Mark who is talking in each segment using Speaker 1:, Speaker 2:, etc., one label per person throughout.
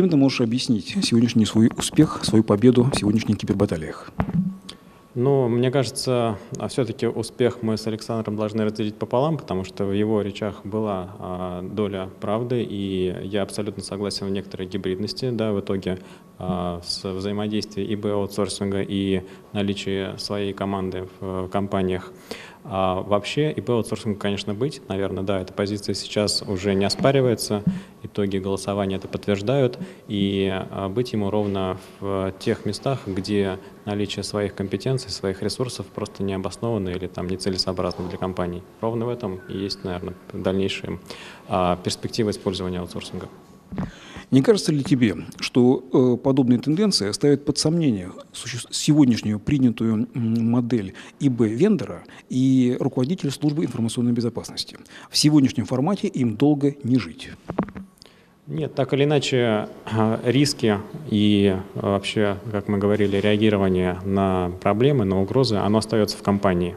Speaker 1: Чем ты можешь объяснить сегодняшний свой успех, свою победу в сегодняшних кибербаталиях?
Speaker 2: Ну, мне кажется, а все-таки успех мы с Александром должны разделить пополам, потому что в его речах была а, доля правды, и я абсолютно согласен в некоторой гибридности, да, в итоге с взаимодействия и аутсорсинга, и наличия своей команды в, в компаниях. А вообще ИП аутсорсинг, конечно, быть, наверное, да, эта позиция сейчас уже не оспаривается, итоги голосования это подтверждают, и а, быть ему ровно в тех местах, где наличие своих компетенций, своих ресурсов просто не обосновано или там нецелесообразно для компаний. Ровно в этом и есть, наверное, дальнейшие а, перспективы использования аутсорсинга.
Speaker 1: Не кажется ли тебе, что э, подобные тенденции ставят под сомнение сегодняшнюю принятую модель ИБ-вендора и руководителя службы информационной безопасности? В сегодняшнем формате им долго не жить.
Speaker 2: Нет, так или иначе, риски и вообще, как мы говорили, реагирование на проблемы, на угрозы, оно остается в компании.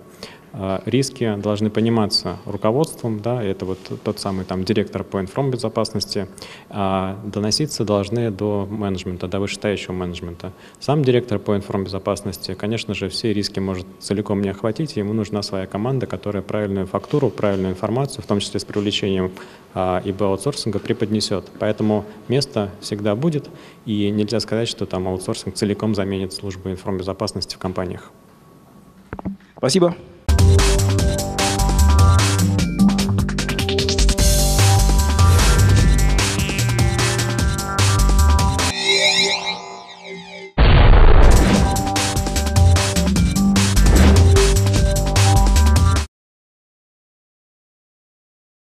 Speaker 2: А, риски должны пониматься руководством, да, это вот тот самый там директор по информбезопасности, а доноситься должны до менеджмента, до вышестоящего менеджмента. Сам директор по информбезопасности, конечно же, все риски может целиком не охватить, ему нужна своя команда, которая правильную фактуру, правильную информацию, в том числе с привлечением а, ИБ аутсорсинга, преподнесет. Поэтому место всегда будет, и нельзя сказать, что там аутсорсинг целиком заменит службу информбезопасности в компаниях.
Speaker 1: Спасибо.